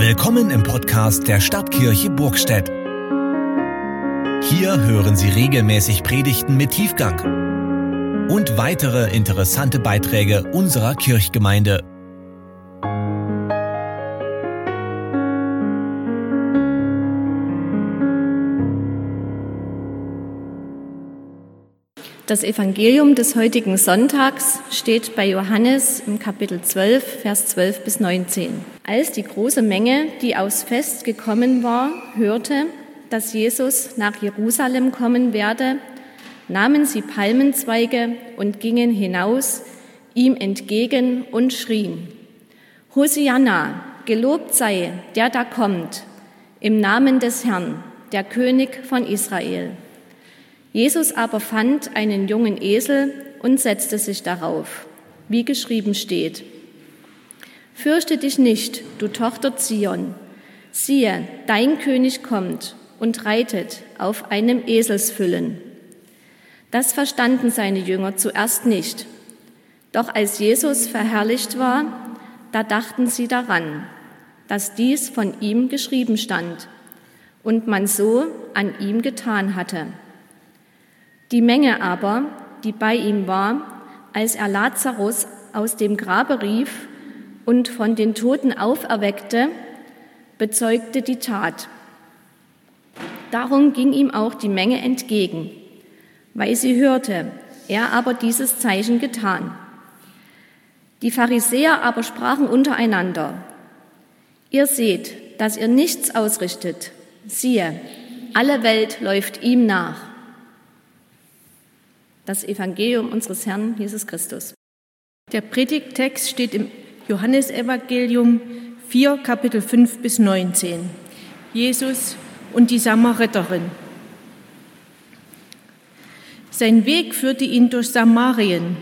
Willkommen im Podcast der Stadtkirche Burgstedt. Hier hören Sie regelmäßig Predigten mit Tiefgang und weitere interessante Beiträge unserer Kirchgemeinde. Das Evangelium des heutigen Sonntags steht bei Johannes im Kapitel 12, Vers 12 bis 19. Als die große Menge, die aus Fest gekommen war, hörte, dass Jesus nach Jerusalem kommen werde, nahmen sie Palmenzweige und gingen hinaus ihm entgegen und schrien, Hosianna, gelobt sei, der da kommt, im Namen des Herrn, der König von Israel. Jesus aber fand einen jungen Esel und setzte sich darauf, wie geschrieben steht. Fürchte dich nicht, du Tochter Zion. Siehe, dein König kommt und reitet auf einem Eselsfüllen. Das verstanden seine Jünger zuerst nicht. Doch als Jesus verherrlicht war, da dachten sie daran, dass dies von ihm geschrieben stand und man so an ihm getan hatte. Die Menge aber, die bei ihm war, als er Lazarus aus dem Grabe rief und von den Toten auferweckte, bezeugte die Tat. Darum ging ihm auch die Menge entgegen, weil sie hörte, er aber dieses Zeichen getan. Die Pharisäer aber sprachen untereinander, ihr seht, dass ihr nichts ausrichtet. Siehe, alle Welt läuft ihm nach das Evangelium unseres Herrn Jesus Christus. Der Predigttext steht im Johannesevangelium 4, Kapitel 5 bis 19. Jesus und die Samariterin. Sein Weg führte ihn durch Samarien.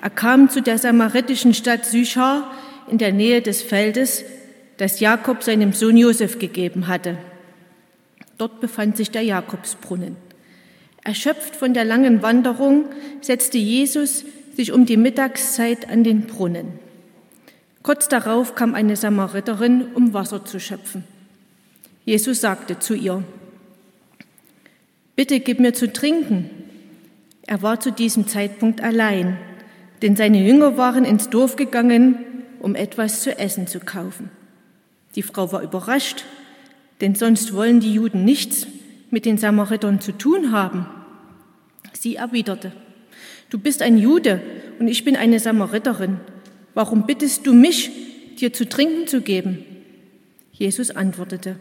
Er kam zu der samaritischen Stadt Sychar in der Nähe des Feldes, das Jakob seinem Sohn Josef gegeben hatte. Dort befand sich der Jakobsbrunnen. Erschöpft von der langen Wanderung setzte Jesus sich um die Mittagszeit an den Brunnen. Kurz darauf kam eine Samariterin, um Wasser zu schöpfen. Jesus sagte zu ihr, Bitte gib mir zu trinken. Er war zu diesem Zeitpunkt allein, denn seine Jünger waren ins Dorf gegangen, um etwas zu essen zu kaufen. Die Frau war überrascht, denn sonst wollen die Juden nichts mit den Samaritern zu tun haben. Sie erwiderte, du bist ein Jude und ich bin eine Samariterin. Warum bittest du mich, dir zu trinken zu geben? Jesus antwortete,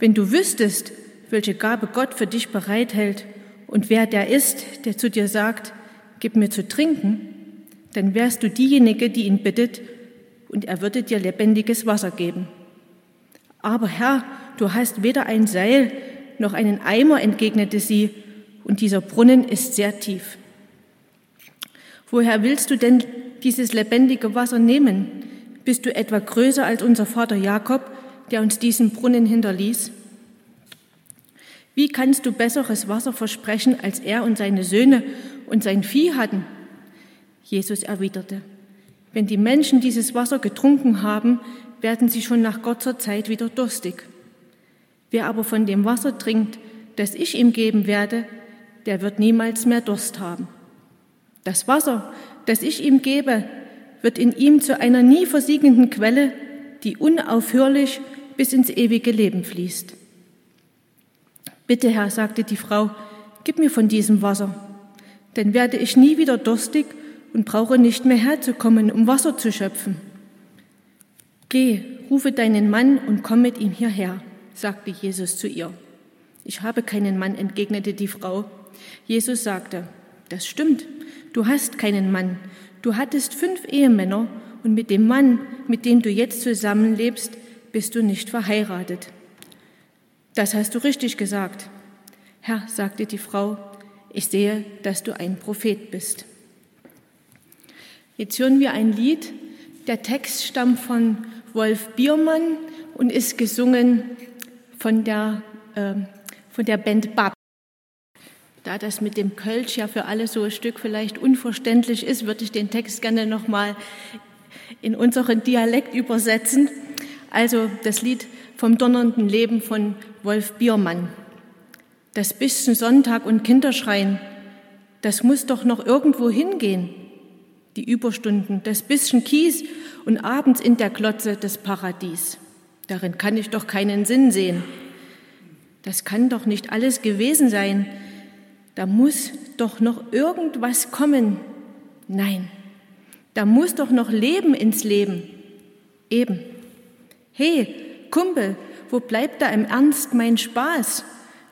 wenn du wüsstest, welche Gabe Gott für dich bereithält und wer der ist, der zu dir sagt, gib mir zu trinken, dann wärst du diejenige, die ihn bittet, und er würde dir lebendiges Wasser geben. Aber Herr, du hast weder ein Seil noch einen Eimer, entgegnete sie, und dieser Brunnen ist sehr tief. Woher willst du denn dieses lebendige Wasser nehmen? Bist du etwa größer als unser Vater Jakob, der uns diesen Brunnen hinterließ? Wie kannst du besseres Wasser versprechen, als er und seine Söhne und sein Vieh hatten? Jesus erwiderte, wenn die Menschen dieses Wasser getrunken haben, werden sie schon nach kurzer Zeit wieder durstig. Wer aber von dem Wasser trinkt, das ich ihm geben werde, der wird niemals mehr Durst haben. Das Wasser, das ich ihm gebe, wird in ihm zu einer nie versiegenden Quelle, die unaufhörlich bis ins ewige Leben fließt. Bitte, Herr, sagte die Frau, gib mir von diesem Wasser, denn werde ich nie wieder durstig und brauche nicht mehr herzukommen, um Wasser zu schöpfen. Geh, rufe deinen Mann und komm mit ihm hierher, sagte Jesus zu ihr. Ich habe keinen Mann, entgegnete die Frau. Jesus sagte, das stimmt, du hast keinen Mann. Du hattest fünf Ehemänner und mit dem Mann, mit dem du jetzt zusammenlebst, bist du nicht verheiratet. Das hast du richtig gesagt. Herr, sagte die Frau, ich sehe, dass du ein Prophet bist. Jetzt hören wir ein Lied. Der Text stammt von Wolf Biermann und ist gesungen von der, äh, von der Band Bab. Da das mit dem Kölsch ja für alle so ein Stück vielleicht unverständlich ist, würde ich den Text gerne nochmal in unseren Dialekt übersetzen. Also das Lied vom donnernden Leben von Wolf Biermann. Das bisschen Sonntag und Kinderschreien, das muss doch noch irgendwo hingehen. Die Überstunden, das bisschen Kies und abends in der Klotze des Paradies. Darin kann ich doch keinen Sinn sehen. Das kann doch nicht alles gewesen sein. Da muss doch noch irgendwas kommen. Nein, da muss doch noch Leben ins Leben. Eben. Hey, Kumpel, wo bleibt da im Ernst mein Spaß?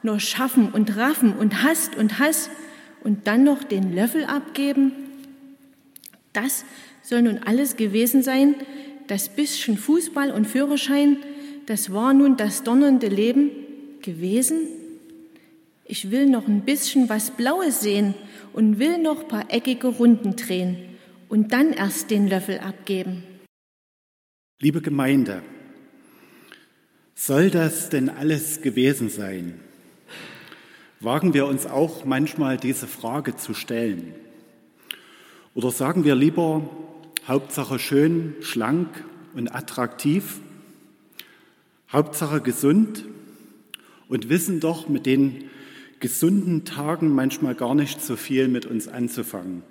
Nur schaffen und raffen und Hast und Hass und dann noch den Löffel abgeben? Das soll nun alles gewesen sein, das bisschen Fußball und Führerschein, das war nun das donnernde Leben gewesen? Ich will noch ein bisschen was Blaues sehen und will noch paar eckige Runden drehen und dann erst den Löffel abgeben. Liebe Gemeinde, soll das denn alles gewesen sein? Wagen wir uns auch manchmal diese Frage zu stellen? Oder sagen wir lieber, Hauptsache schön, schlank und attraktiv, Hauptsache gesund und wissen doch mit den gesunden Tagen manchmal gar nicht so viel mit uns anzufangen.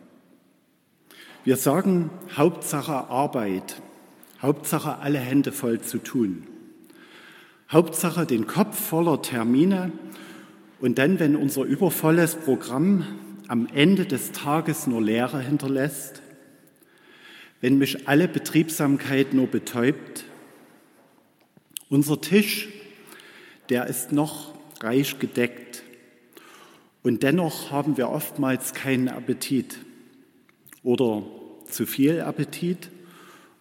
Wir sagen Hauptsache Arbeit, Hauptsache alle Hände voll zu tun, Hauptsache den Kopf voller Termine und dann, wenn unser übervolles Programm am Ende des Tages nur Leere hinterlässt, wenn mich alle Betriebsamkeit nur betäubt, unser Tisch, der ist noch reich gedeckt und dennoch haben wir oftmals keinen Appetit oder zu viel Appetit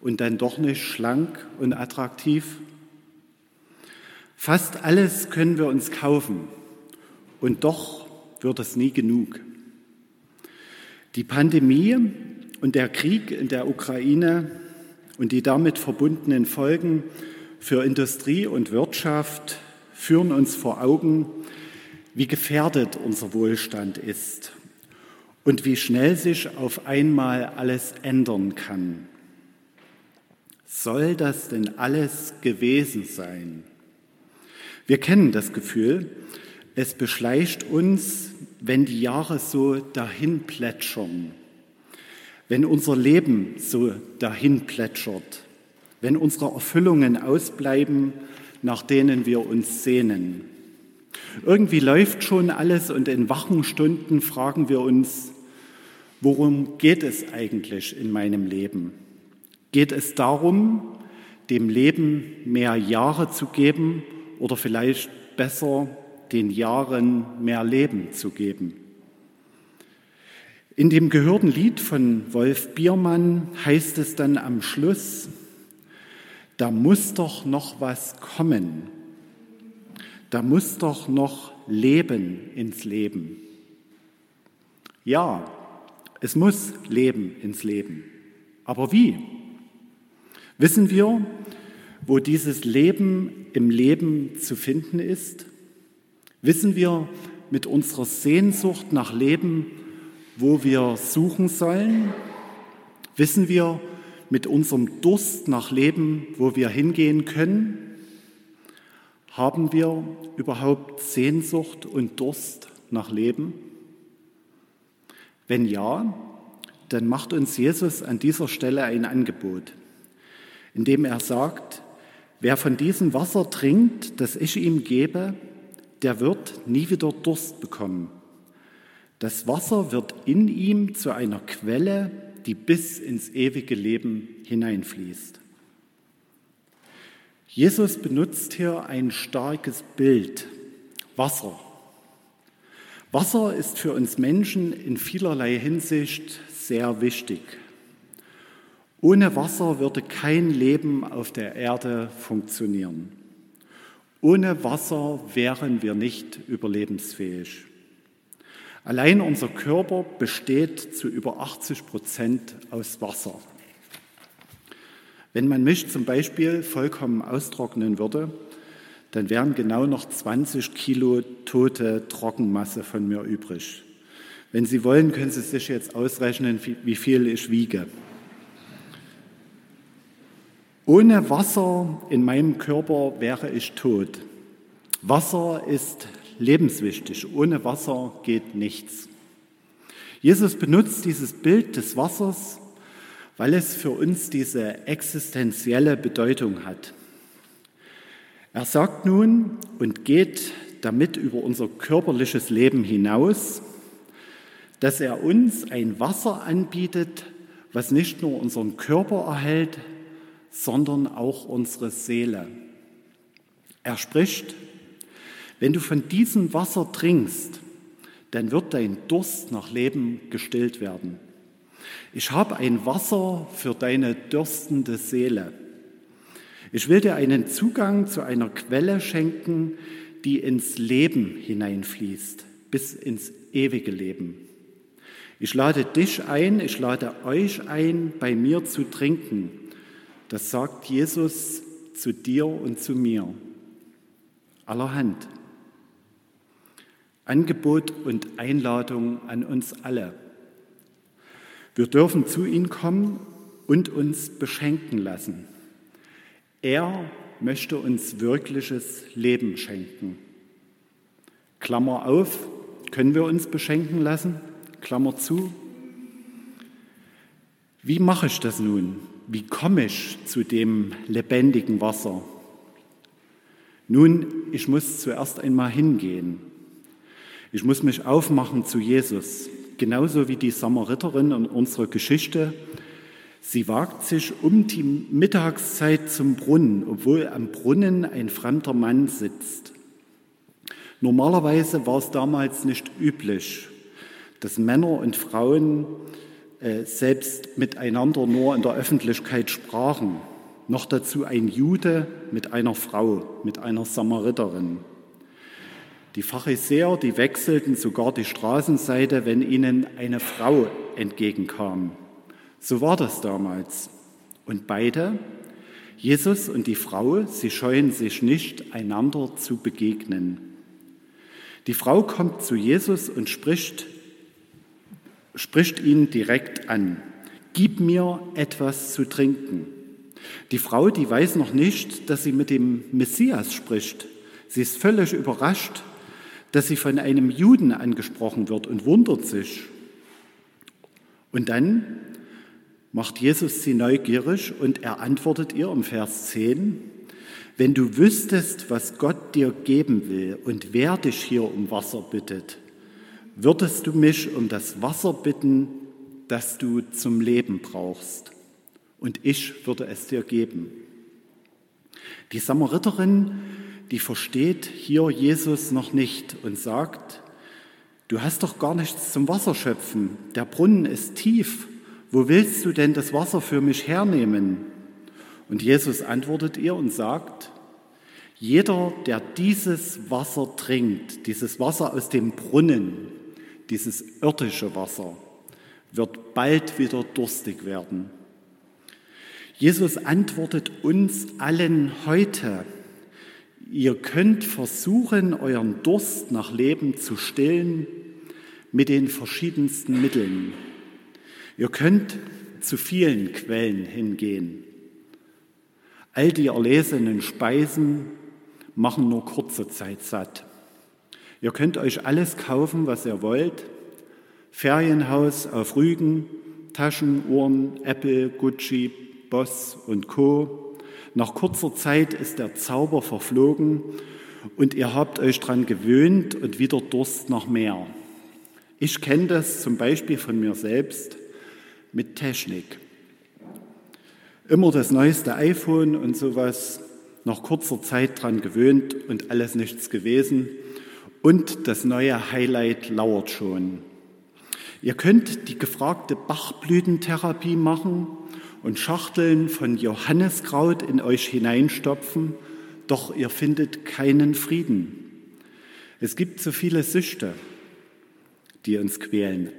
und dann doch nicht schlank und attraktiv. Fast alles können wir uns kaufen und doch wird es nie genug. Die Pandemie und der Krieg in der Ukraine und die damit verbundenen Folgen für Industrie und Wirtschaft führen uns vor Augen, wie gefährdet unser Wohlstand ist und wie schnell sich auf einmal alles ändern kann. Soll das denn alles gewesen sein? Wir kennen das Gefühl, es beschleicht uns, wenn die Jahre so dahin plätschern, wenn unser Leben so dahin plätschert, wenn unsere Erfüllungen ausbleiben, nach denen wir uns sehnen. Irgendwie läuft schon alles und in wachen Stunden fragen wir uns, worum geht es eigentlich in meinem Leben? Geht es darum, dem Leben mehr Jahre zu geben oder vielleicht besser den Jahren mehr Leben zu geben? In dem gehörten Lied von Wolf Biermann heißt es dann am Schluss, da muss doch noch was kommen. Da muss doch noch Leben ins Leben. Ja, es muss Leben ins Leben. Aber wie? Wissen wir, wo dieses Leben im Leben zu finden ist? Wissen wir mit unserer Sehnsucht nach Leben, wo wir suchen sollen? Wissen wir, mit unserem Durst nach Leben, wo wir hingehen können? Haben wir überhaupt Sehnsucht und Durst nach Leben? Wenn ja, dann macht uns Jesus an dieser Stelle ein Angebot, indem er sagt, wer von diesem Wasser trinkt, das ich ihm gebe, der wird nie wieder Durst bekommen. Das Wasser wird in ihm zu einer Quelle, die bis ins ewige Leben hineinfließt. Jesus benutzt hier ein starkes Bild, Wasser. Wasser ist für uns Menschen in vielerlei Hinsicht sehr wichtig. Ohne Wasser würde kein Leben auf der Erde funktionieren. Ohne Wasser wären wir nicht überlebensfähig. Allein unser Körper besteht zu über 80 Prozent aus Wasser. Wenn man mich zum Beispiel vollkommen austrocknen würde, dann wären genau noch 20 Kilo tote Trockenmasse von mir übrig. Wenn Sie wollen, können Sie sich jetzt ausrechnen, wie viel ich wiege. Ohne Wasser in meinem Körper wäre ich tot. Wasser ist lebenswichtig. Ohne Wasser geht nichts. Jesus benutzt dieses Bild des Wassers, weil es für uns diese existenzielle Bedeutung hat. Er sagt nun und geht damit über unser körperliches Leben hinaus, dass er uns ein Wasser anbietet, was nicht nur unseren Körper erhält, sondern auch unsere Seele. Er spricht, wenn du von diesem Wasser trinkst, dann wird dein Durst nach Leben gestillt werden. Ich habe ein Wasser für deine dürstende Seele. Ich will dir einen Zugang zu einer Quelle schenken, die ins Leben hineinfließt, bis ins ewige Leben. Ich lade dich ein, ich lade euch ein, bei mir zu trinken. Das sagt Jesus zu dir und zu mir. Allerhand. Angebot und Einladung an uns alle. Wir dürfen zu ihm kommen und uns beschenken lassen. Er möchte uns wirkliches Leben schenken. Klammer auf, können wir uns beschenken lassen? Klammer zu. Wie mache ich das nun? Wie komme ich zu dem lebendigen Wasser? Nun, ich muss zuerst einmal hingehen. Ich muss mich aufmachen zu Jesus, genauso wie die Samariterin in unserer Geschichte. Sie wagt sich um die Mittagszeit zum Brunnen, obwohl am Brunnen ein fremder Mann sitzt. Normalerweise war es damals nicht üblich, dass Männer und Frauen äh, selbst miteinander nur in der Öffentlichkeit sprachen. Noch dazu ein Jude mit einer Frau, mit einer Samariterin. Die Pharisäer, die wechselten sogar die Straßenseite, wenn ihnen eine Frau entgegenkam. So war das damals. Und beide, Jesus und die Frau, sie scheuen sich nicht, einander zu begegnen. Die Frau kommt zu Jesus und spricht spricht ihn direkt an. Gib mir etwas zu trinken. Die Frau, die weiß noch nicht, dass sie mit dem Messias spricht. Sie ist völlig überrascht, dass sie von einem Juden angesprochen wird und wundert sich. Und dann macht Jesus sie neugierig und er antwortet ihr im Vers 10, wenn du wüsstest, was Gott dir geben will und wer dich hier um Wasser bittet, würdest du mich um das Wasser bitten, das du zum Leben brauchst, und ich würde es dir geben. Die Samariterin, die versteht hier Jesus noch nicht und sagt, du hast doch gar nichts zum Wasserschöpfen, der Brunnen ist tief, wo willst du denn das Wasser für mich hernehmen? Und Jesus antwortet ihr und sagt, jeder, der dieses Wasser trinkt, dieses Wasser aus dem Brunnen, dieses irdische Wasser, wird bald wieder durstig werden. Jesus antwortet uns allen heute, ihr könnt versuchen, euren Durst nach Leben zu stillen mit den verschiedensten Mitteln. Ihr könnt zu vielen Quellen hingehen. All die erlesenen Speisen machen nur kurze Zeit satt. Ihr könnt euch alles kaufen, was ihr wollt. Ferienhaus auf Rügen, Taschen, Uhren, Apple, Gucci, Boss und Co. Nach kurzer Zeit ist der Zauber verflogen und ihr habt euch daran gewöhnt und wieder Durst nach mehr. Ich kenne das zum Beispiel von mir selbst mit Technik. Immer das neueste iPhone und sowas, nach kurzer Zeit dran gewöhnt und alles nichts gewesen. Und das neue Highlight lauert schon. Ihr könnt die gefragte Bachblütentherapie machen und Schachteln von Johanneskraut in euch hineinstopfen, doch ihr findet keinen Frieden. Es gibt so viele Süchte, die uns quälen.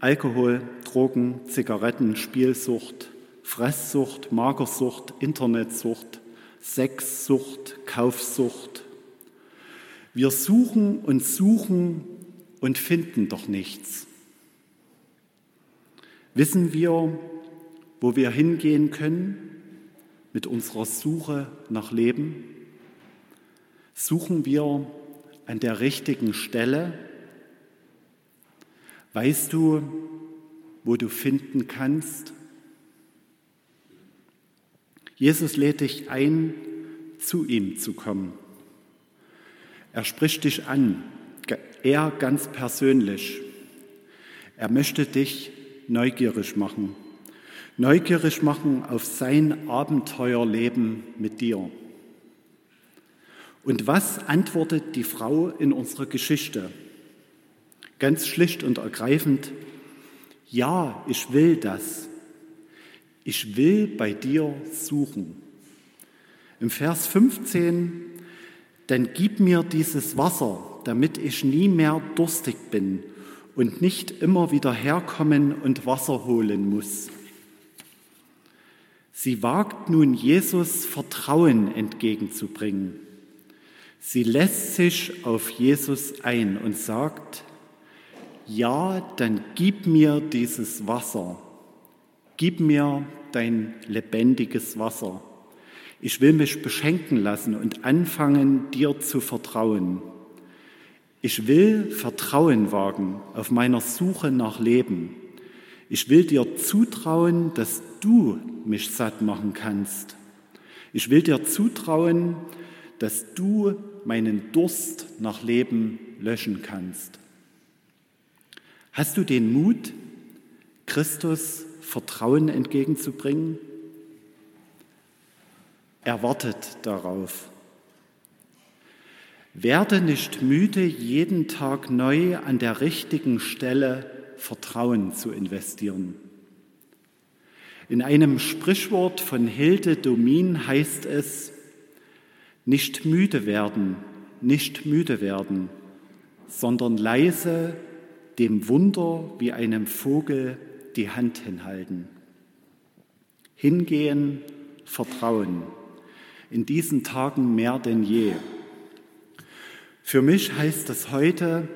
Alkohol, Drogen, Zigaretten, Spielsucht, Fresssucht, Magersucht, Internetsucht, Sexsucht, Kaufsucht, wir suchen und suchen und finden doch nichts. Wissen wir, wo wir hingehen können? mit unserer Suche nach Leben? Suchen wir an der richtigen Stelle? Weißt du, wo du finden kannst? Jesus lädt dich ein, zu ihm zu kommen. Er spricht dich an, er ganz persönlich. Er möchte dich neugierig machen, neugierig machen auf sein Abenteuerleben mit dir. Und was antwortet die Frau in unserer Geschichte? Ganz schlicht und ergreifend, ja, ich will das. Ich will bei dir suchen. Im Vers 15, dann gib mir dieses Wasser, damit ich nie mehr durstig bin und nicht immer wieder herkommen und Wasser holen muss. Sie wagt nun Jesus Vertrauen entgegenzubringen. Sie lässt sich auf Jesus ein und sagt, ja, dann gib mir dieses Wasser, gib mir dein lebendiges Wasser. Ich will mich beschenken lassen und anfangen, dir zu vertrauen. Ich will Vertrauen wagen auf meiner Suche nach Leben. Ich will dir zutrauen, dass du mich satt machen kannst. Ich will dir zutrauen, dass du meinen Durst nach Leben löschen kannst. Hast du den Mut, Christus Vertrauen entgegenzubringen? Er wartet darauf. Werde nicht müde, jeden Tag neu an der richtigen Stelle Vertrauen zu investieren. In einem Sprichwort von Hilde Domin heißt es, nicht müde werden, nicht müde werden, sondern leise dem Wunder wie einem Vogel die Hand hinhalten. Hingehen, vertrauen, in diesen Tagen mehr denn je. Für mich heißt das heute,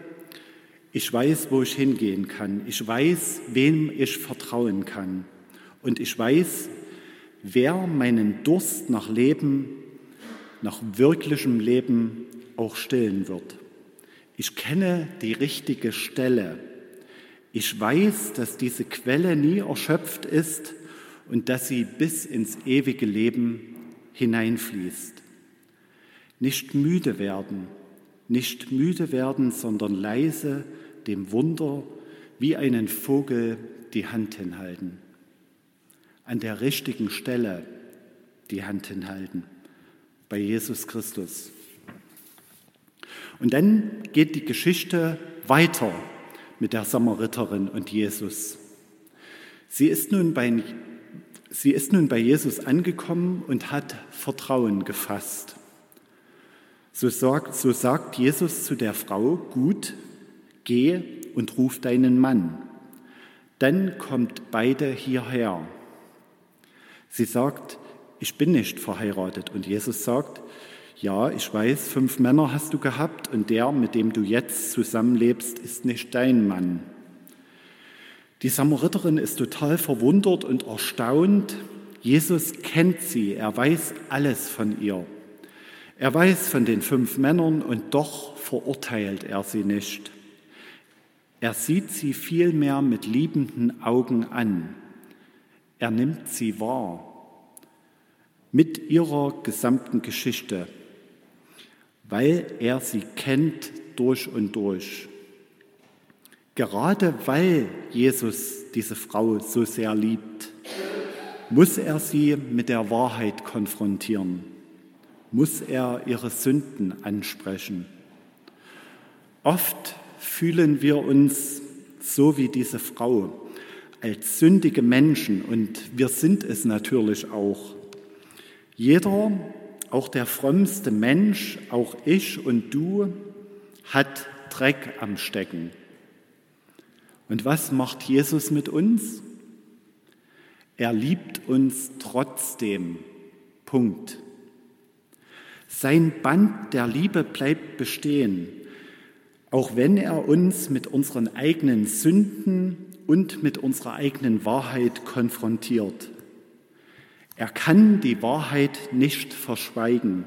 ich weiß, wo ich hingehen kann. Ich weiß, wem ich vertrauen kann. Und ich weiß, wer meinen Durst nach Leben nach wirklichem Leben auch stillen wird. Ich kenne die richtige Stelle. Ich weiß, dass diese Quelle nie erschöpft ist und dass sie bis ins ewige Leben hineinfließt. Nicht müde werden, nicht müde werden, sondern leise dem Wunder wie einen Vogel die Hand hinhalten. An der richtigen Stelle die Hand hinhalten bei Jesus Christus. Und dann geht die Geschichte weiter mit der Samariterin und Jesus. Sie ist nun bei, sie ist nun bei Jesus angekommen und hat Vertrauen gefasst. So sagt, so sagt Jesus zu der Frau, gut, geh und ruf deinen Mann. Dann kommt beide hierher. Sie sagt, ich bin nicht verheiratet. Und Jesus sagt, ja, ich weiß, fünf Männer hast du gehabt und der, mit dem du jetzt zusammenlebst, ist nicht dein Mann. Die Samariterin ist total verwundert und erstaunt. Jesus kennt sie, er weiß alles von ihr. Er weiß von den fünf Männern und doch verurteilt er sie nicht. Er sieht sie vielmehr mit liebenden Augen an. Er nimmt sie wahr mit ihrer gesamten Geschichte, weil er sie kennt durch und durch. Gerade weil Jesus diese Frau so sehr liebt, muss er sie mit der Wahrheit konfrontieren, muss er ihre Sünden ansprechen. Oft fühlen wir uns so wie diese Frau als sündige Menschen und wir sind es natürlich auch. Jeder, auch der frömmste Mensch, auch ich und du, hat Dreck am Stecken. Und was macht Jesus mit uns? Er liebt uns trotzdem. Punkt. Sein Band der Liebe bleibt bestehen, auch wenn er uns mit unseren eigenen Sünden und mit unserer eigenen Wahrheit konfrontiert. Er kann die Wahrheit nicht verschweigen.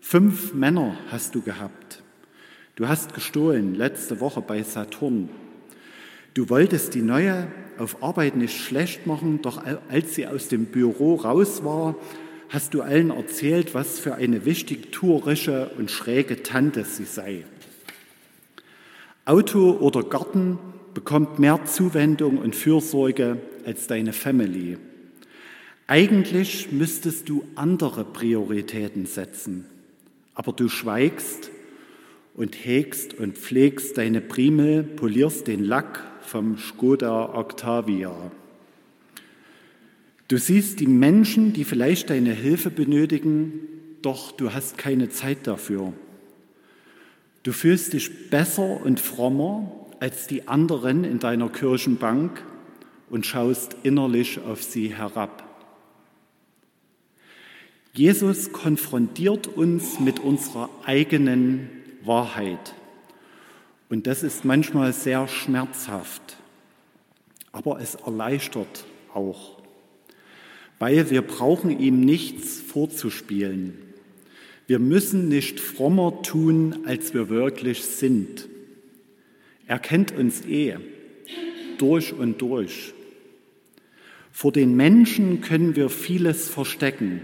Fünf Männer hast du gehabt. Du hast gestohlen letzte Woche bei Saturn. Du wolltest die neue auf Arbeit nicht schlecht machen, doch als sie aus dem Büro raus war, hast du allen erzählt, was für eine wichtigtuerische und schräge Tante sie sei. Auto oder Garten bekommt mehr Zuwendung und Fürsorge als deine Family. Eigentlich müsstest du andere Prioritäten setzen, aber du schweigst und hegst und pflegst deine Primel, polierst den Lack vom Skoda Octavia. Du siehst die Menschen, die vielleicht deine Hilfe benötigen, doch du hast keine Zeit dafür. Du fühlst dich besser und frommer als die anderen in deiner Kirchenbank und schaust innerlich auf sie herab. Jesus konfrontiert uns mit unserer eigenen Wahrheit. Und das ist manchmal sehr schmerzhaft, aber es erleichtert auch, weil wir brauchen ihm nichts vorzuspielen. Wir müssen nicht frommer tun, als wir wirklich sind. Er kennt uns eh, durch und durch. Vor den Menschen können wir vieles verstecken,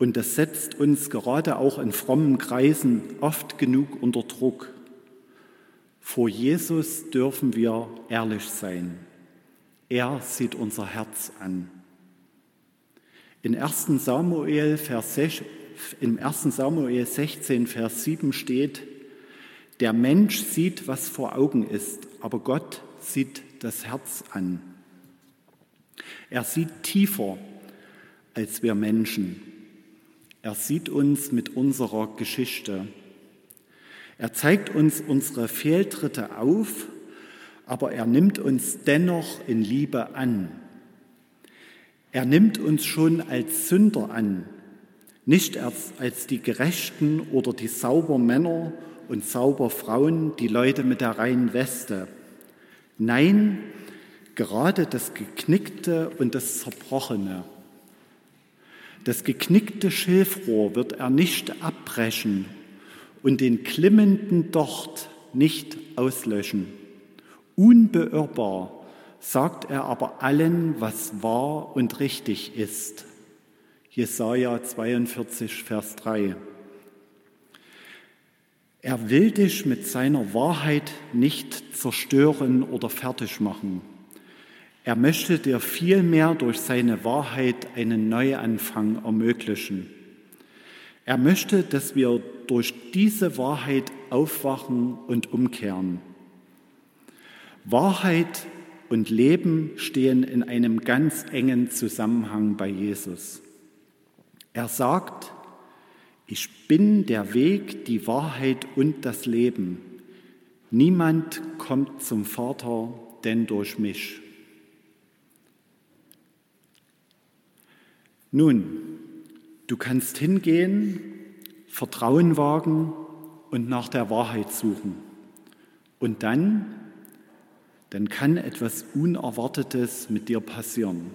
und das setzt uns gerade auch in frommen Kreisen oft genug unter Druck. Vor Jesus dürfen wir ehrlich sein. Er sieht unser Herz an. In 1. Samuel, Vers 6, Im 1. Samuel 16, Vers 7 steht, der Mensch sieht, was vor Augen ist, aber Gott sieht das Herz an. Er sieht tiefer als wir Menschen. Er sieht uns mit unserer Geschichte. Er zeigt uns unsere Fehltritte auf, aber er nimmt uns dennoch in Liebe an. Er nimmt uns schon als Sünder an, nicht erst als die Gerechten oder die Saubermänner und Sauberfrauen, die Leute mit der reinen Weste. Nein, gerade das Geknickte und das Zerbrochene. Das geknickte Schilfrohr wird er nicht abbrechen und den klimmenden Docht nicht auslöschen. Unbeirrbar sagt er aber allen, was wahr und richtig ist. Jesaja 42, Vers 3. Er will dich mit seiner Wahrheit nicht zerstören oder fertig machen. Er möchte dir vielmehr durch seine Wahrheit einen Neuanfang ermöglichen. Er möchte, dass wir durch diese Wahrheit aufwachen und umkehren. Wahrheit und Leben stehen in einem ganz engen Zusammenhang bei Jesus. Er sagt, ich bin der Weg, die Wahrheit und das Leben. Niemand kommt zum Vater denn durch mich. Nun, du kannst hingehen, Vertrauen wagen und nach der Wahrheit suchen. Und dann, dann kann etwas Unerwartetes mit dir passieren.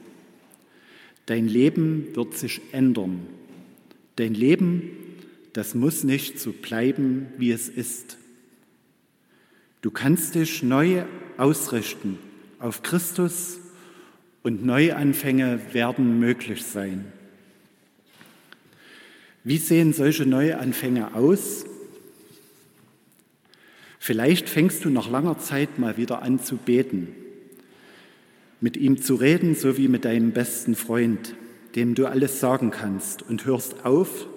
Dein Leben wird sich ändern. Dein Leben, das muss nicht so bleiben, wie es ist. Du kannst dich neu ausrichten auf Christus und Neuanfänge werden möglich sein. Wie sehen solche Neuanfänge aus? Vielleicht fängst du nach langer Zeit mal wieder an zu beten, mit ihm zu reden, so wie mit deinem besten Freund, dem du alles sagen kannst und hörst auf,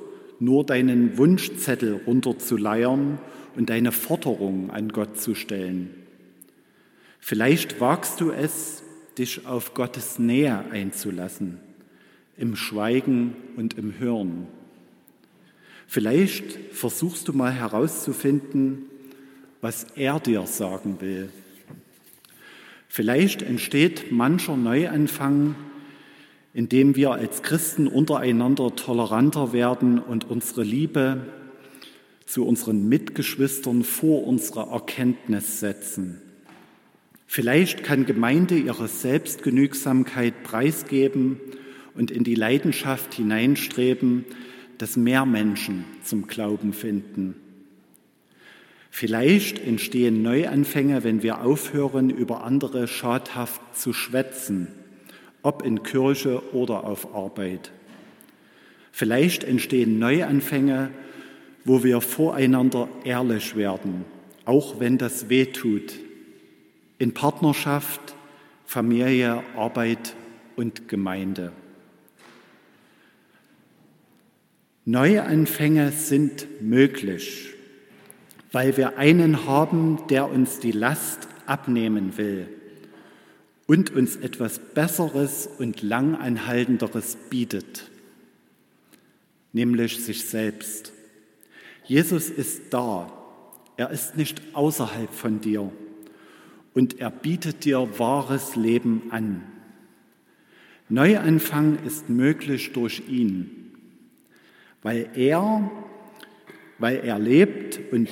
nur deinen Wunschzettel runterzuleiern und deine Forderung an Gott zu stellen. Vielleicht wagst du es, dich auf Gottes Nähe einzulassen, im Schweigen und im Hören. Vielleicht versuchst du mal herauszufinden, was er dir sagen will. Vielleicht entsteht mancher Neuanfang, indem wir als Christen untereinander toleranter werden und unsere Liebe zu unseren Mitgeschwistern vor unsere Erkenntnis setzen. Vielleicht kann Gemeinde ihre Selbstgenügsamkeit preisgeben und in die Leidenschaft hineinstreben, dass mehr Menschen zum Glauben finden. Vielleicht entstehen Neuanfänge, wenn wir aufhören, über andere schadhaft zu schwätzen, ob in Kirche oder auf Arbeit. Vielleicht entstehen Neuanfänge, wo wir voreinander ehrlich werden, auch wenn das weh tut, in Partnerschaft, Familie, Arbeit und Gemeinde. Neuanfänge sind möglich, weil wir einen haben, der uns die Last abnehmen will und uns etwas Besseres und Langanhaltenderes bietet, nämlich sich selbst. Jesus ist da, er ist nicht außerhalb von dir und er bietet dir wahres Leben an. Neuanfang ist möglich durch ihn weil er, weil er lebt und,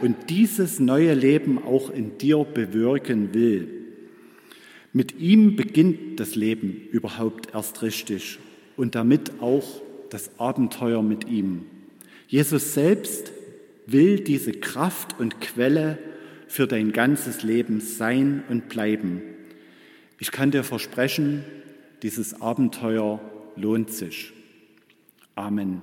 und dieses neue Leben auch in dir bewirken will. Mit ihm beginnt das Leben überhaupt erst richtig und damit auch das Abenteuer mit ihm. Jesus selbst will diese Kraft und Quelle für dein ganzes Leben sein und bleiben. Ich kann dir versprechen, dieses Abenteuer lohnt sich. Amen.